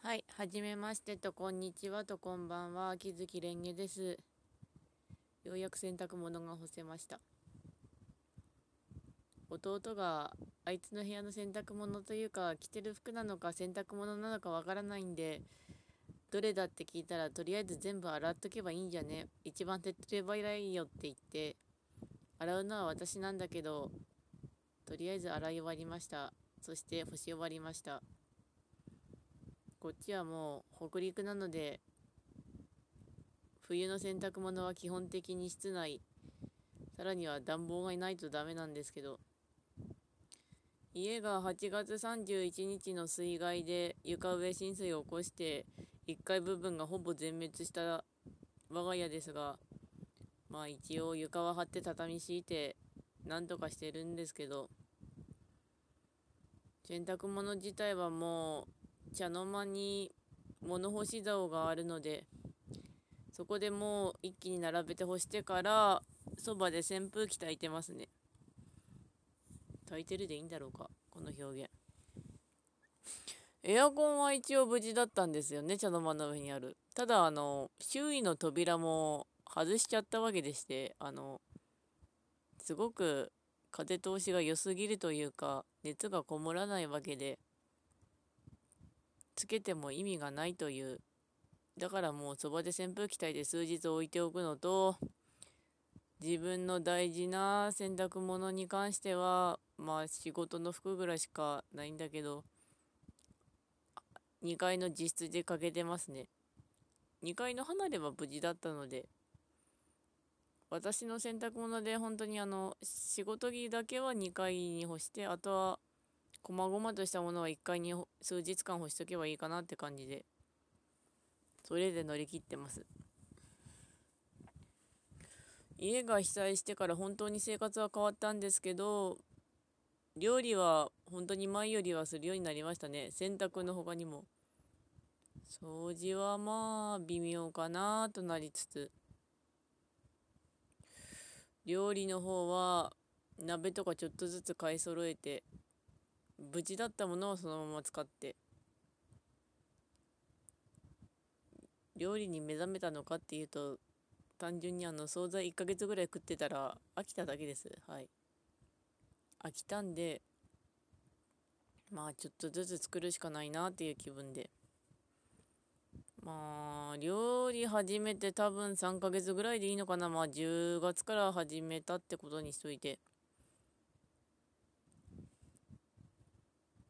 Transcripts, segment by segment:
はい、はじめましてと、こんにちはと、こんばんは。木月蓮華です。ようやく洗濯物が干せました。弟があいつの部屋の洗濯物というか、着てる服なのか洗濯物なのかわからないんで、どれだって聞いたら、とりあえず全部洗っとけばいいんじゃね一番手っ取り早いよって言って、洗うのは私なんだけど、とりあえず洗い終わりました。そして干し終わりました。こっちはもう北陸なので冬の洗濯物は基本的に室内さらには暖房がいないとダメなんですけど家が8月31日の水害で床上浸水を起こして1階部分がほぼ全滅した我が家ですがまあ一応床は張って畳敷いてなんとかしてるんですけど洗濯物自体はもう茶の間に物干し竿があるのでそこでもう一気に並べて干してからそばで扇風機炊いてますね。炊いてるでいいんだろうかこの表現。エアコンは一応無事だったんですよね茶の間の上にある。ただあの周囲の扉も外しちゃったわけでしてあのすごく風通しが良すぎるというか熱がこもらないわけでけても意味がないという。だからもうそばで扇風機炊いて数日置いておくのと、自分の大事な洗濯物に関しては、まあ仕事の服ぐらいしかないんだけど、2階の自室でかけてますね。2階の離れは無事だったので、私の洗濯物で本当にあの、仕事着だけは2階に干して、あとは細々としたものは1階に数日間干しとけばいいかなって感じで、それで乗り切ってます。家が被災してから本当に生活は変わったんですけど、料理は本当に前よりはするようになりましたね。洗濯の他にも。掃除はまあ微妙かなとなりつつ。料理の方は鍋とかちょっとずつ買い揃えて無事だったものをそのまま使って料理に目覚めたのかっていうと単純にあの惣菜1ヶ月ぐらい食ってたら飽きただけです。はい。飽きたんでまあちょっとずつ作るしかないなっていう気分で。まあ料理始めて多分3ヶ月ぐらいでいいのかな。まあ10月から始めたってことにしといて。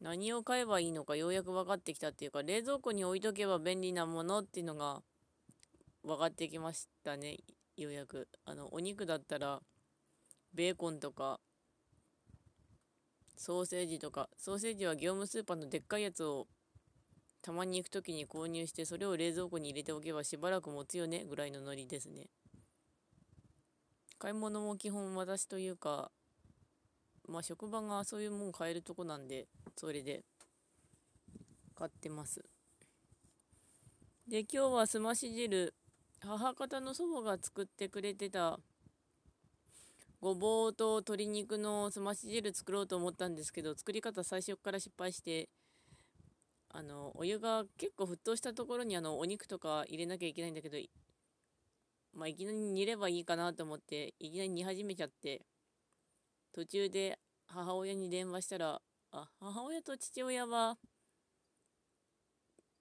何を買えばいいのかようやく分かってきたっていうか冷蔵庫に置いとけば便利なものっていうのが分かってきましたね。ようやく。あのお肉だったらベーコンとかソーセージとかソーセージは業務スーパーのでっかいやつをたまに行く時に購入してそれを冷蔵庫に入れておけばしばらく持つよねぐらいのノリですね。買い物も基本私というかまあ職場がそういうもん買えるとこなんでそれで買ってます。で今日はすまし汁母方の祖母が作ってくれてたごぼうと鶏肉のすまし汁作ろうと思ったんですけど作り方最初から失敗してあのお湯が結構沸騰したところにあのお肉とか入れなきゃいけないんだけどまあいきなり煮ればいいかなと思っていきなり煮始めちゃって途中で母親に電話したら、あ、母親と父親は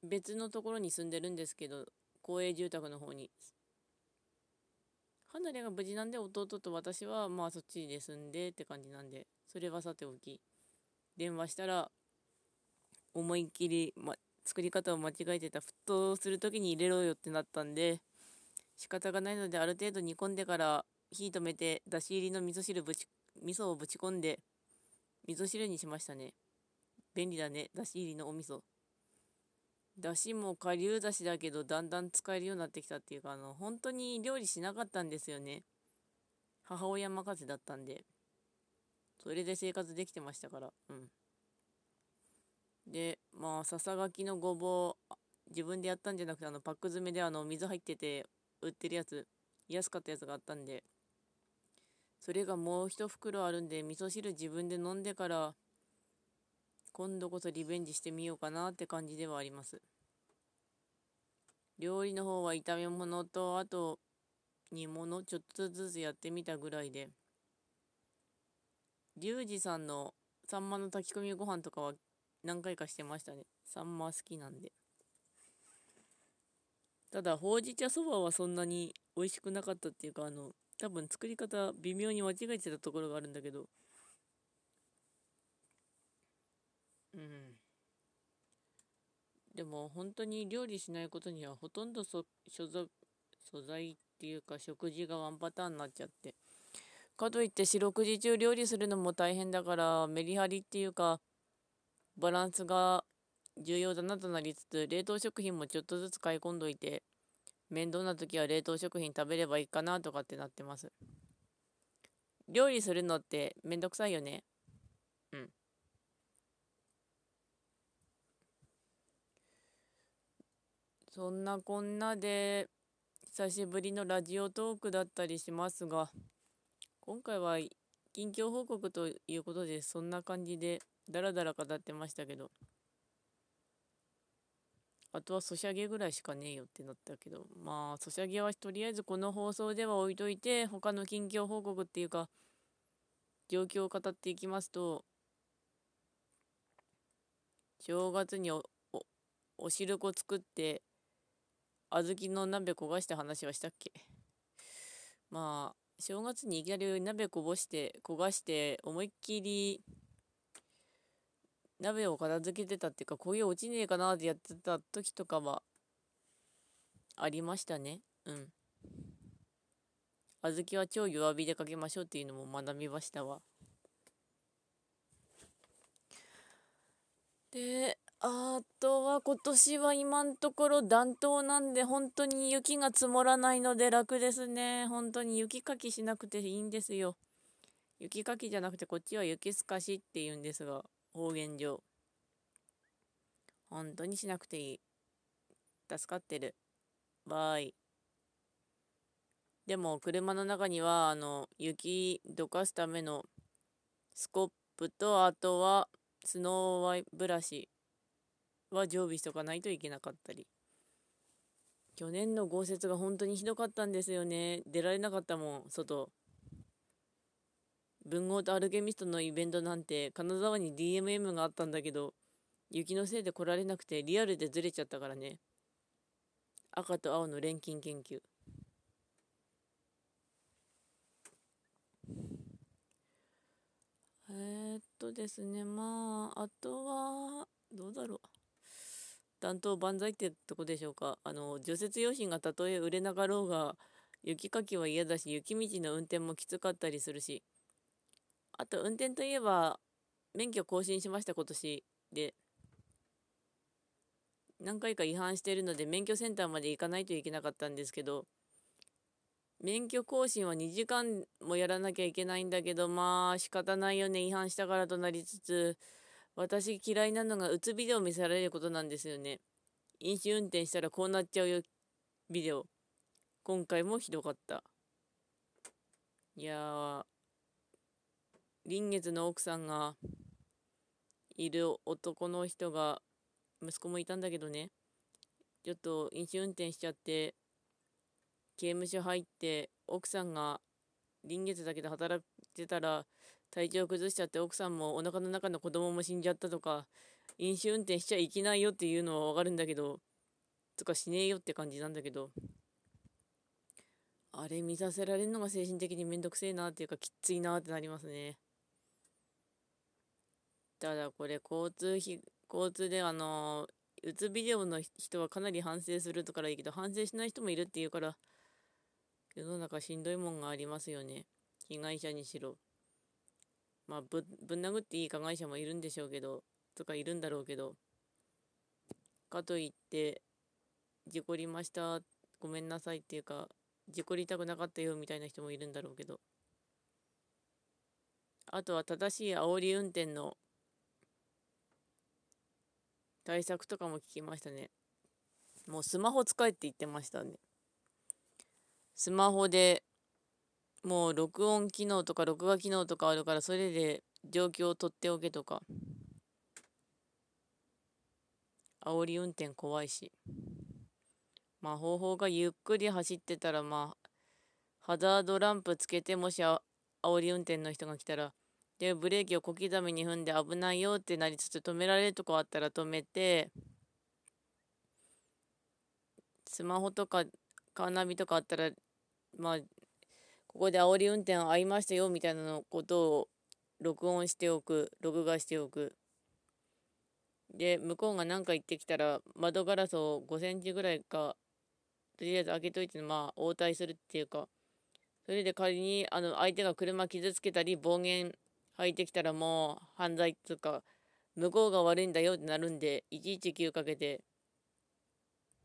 別のところに住んでるんですけど、公営住宅の方に。離れが無事なんで弟と私はまあそっちで住んでって感じなんで、それはさておき、電話したら、思いっきり、ま、作り方を間違えてた沸騰する時に入れろよってなったんで、仕方がないのである程度煮込んでから火止めてだし入りの味噌汁ぶち味噌をぶち込んで味噌汁にしましたね。便利だね。だし入りのお味噌。だしも顆粒だしだけどだんだん使えるようになってきたっていうかあの本当に料理しなかったんですよね。母親任せだったんで。それで生活できてましたから。うん。でまあささがきのごぼう自分でやったんじゃなくてあのパック詰めであの水入ってて売ってるやつ安かったやつがあったんで。それがもう一袋あるんで味噌汁自分で飲んでから今度こそリベンジしてみようかなって感じではあります料理の方は炒め物と、あと煮物ちょっとずつやってみたぐらいで、リュウジさんのサンマの炊き込みご飯とかは何回かしてましたね。サンマ好きなんで。ただ、ほうじ茶そばはそんなに美味しくなかったっていうか、あの、多分作り方微妙に間違えてたところがあるんだけど、うん。でも本当に料理しないことにはほとんどそ素材っていうか食事がワンパターンになっちゃって。かといって四六時中料理するのも大変だからメリハリっていうかバランスが重要だなとなりつつ冷凍食品もちょっとずつ買い込んどいて面倒な時は冷凍食品食べればいいかなとかってなってます。料理するのってめんどくさいよね。うん。そんなこんなで久しぶりのラジオトークだったりしますが今回は近況報告ということでそんな感じでダラダラ語ってましたけど。あとはソシャゲぐらいしかねえよってなったけどまあソシャゲはとりあえずこの放送では置いといて他の近況報告っていうか状況を語っていきますと正月におおお汁粉作って小豆の鍋焦がした話はしたっけ？まあ正月にいきなり鍋こぼして焦がして思いっきり鍋を片付けてたっていうか焦げ落ちねえかなってやってた時とかはありましたねうん小豆は超弱火でかけましょうっていうのも学びましたわであとは今年は今のところ暖冬なんで本当に雪が積もらないので楽ですね。本当に雪かきしなくていいんですよ。雪かきじゃなくてこっちは雪すかしって言うんですが、方言上。本当にしなくていい。助かってる。バーイ。でも車の中にはあの雪どかすためのスコップとあとはスノーワイブラシは常備しとかないといけなかったり。去年の豪雪が本当にひどかったんですよね。出られなかったもん、外。文豪とアルケミストのイベントなんて金沢に DMM があったんだけど、雪のせいで来られなくてリアルでずれちゃったからね。赤と青の錬金研究。えー、っとですね、まあ、あとは、どうだろう。担当万歳ってとこでしょうか。あの、除雪用品がたとえ売れなかろうが、雪かきは嫌だし、雪道の運転もきつかったりするし。あと、運転といえば、免許更新しました、今年で。何回か違反してるので、免許センターまで行かないといけなかったんですけど、免許更新は2時間もやらなきゃいけないんだけど、まあ仕方ないよね、違反したからとなりつつ、私嫌いなのがうつビデオ見せられることなんですよね。飲酒運転したらこうなっちゃうよ、ビデオ。今回もひどかった。いやー、臨月の奥さんがいる男の人が、息子もいたんだけどね、ちょっと飲酒運転しちゃって、刑務所入って、奥さんが臨月だけで働いてたら、体調崩しちゃって奥さんもお腹の中の子供も死んじゃったとか飲酒運転しちゃいけないよっていうのはわかるんだけどとかしねえよって感じなんだけどあれ見させられるのが精神的にめんどくせえなっていうかきついなってなりますね。ただこれ交通費交通であのうつビデオの人はかなり反省するとからいいけど反省しない人もいるっていうから世の中しんどいもんがありますよね。被害者にしろ。まあぶぶん殴っていい加害者もいるんでしょうけどとかいるんだろうけどかといって事故りましたごめんなさいっていうか事故りたくなかったよみたいな人もいるんだろうけど。あとは正しい煽り運転の対策とかも聞きましたね。もうスマホ使えって言ってましたね。スマホでもう録音機能とか録画機能とかあるからそれで状況を取っておけとか。煽り運転怖いし。まあ方法がゆっくり走ってたらまあハザードランプつけてもしあ煽り運転の人が来たらでブレーキを小刻みに踏んで危ないよってなりつつ止められるとこあったら止めてスマホとかカーナビとかあったらまあここで煽り運転ありましたよみたいなのことを録音しておく録画しておく。で向こうが何か言ってきたら窓ガラスを5センチぐらいかとりあえず開けといてまあ応対するっていうか。それで仮にあの相手が車傷つけたり暴言吐いてきたらもう犯罪っていうか向こうが悪いんだよってなるんで119かけて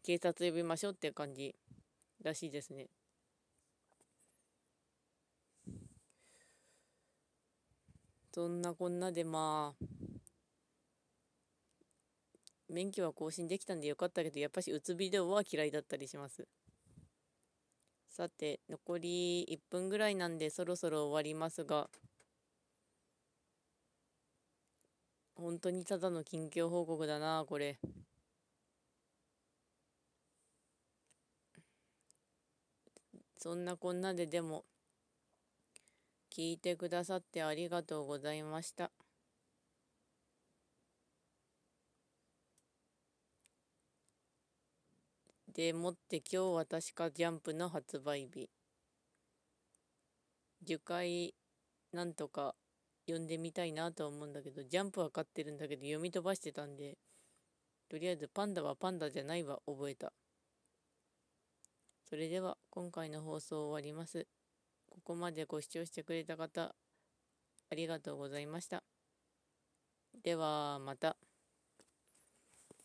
警察呼びましょうって感じらしいですね。そんなこんなでまあ免許は更新できたんでよかったけどやっぱしうつビデオは嫌いだったりしますさて残り1分ぐらいなんでそろそろ終わりますが本当にただの近況報告だなこれそんなこんなででも聞いてくださってありがとうございました。でもって今日は確かジャンプの発売日。10回なんとか読んでみたいなと思うんだけど、ジャンプは買ってるんだけど読み飛ばしてたんで、とりあえずパンダはパンダじゃないは覚えた。それでは今回の放送終わります。ここまでご視聴してくれた方、ありがとうございました。ではまた。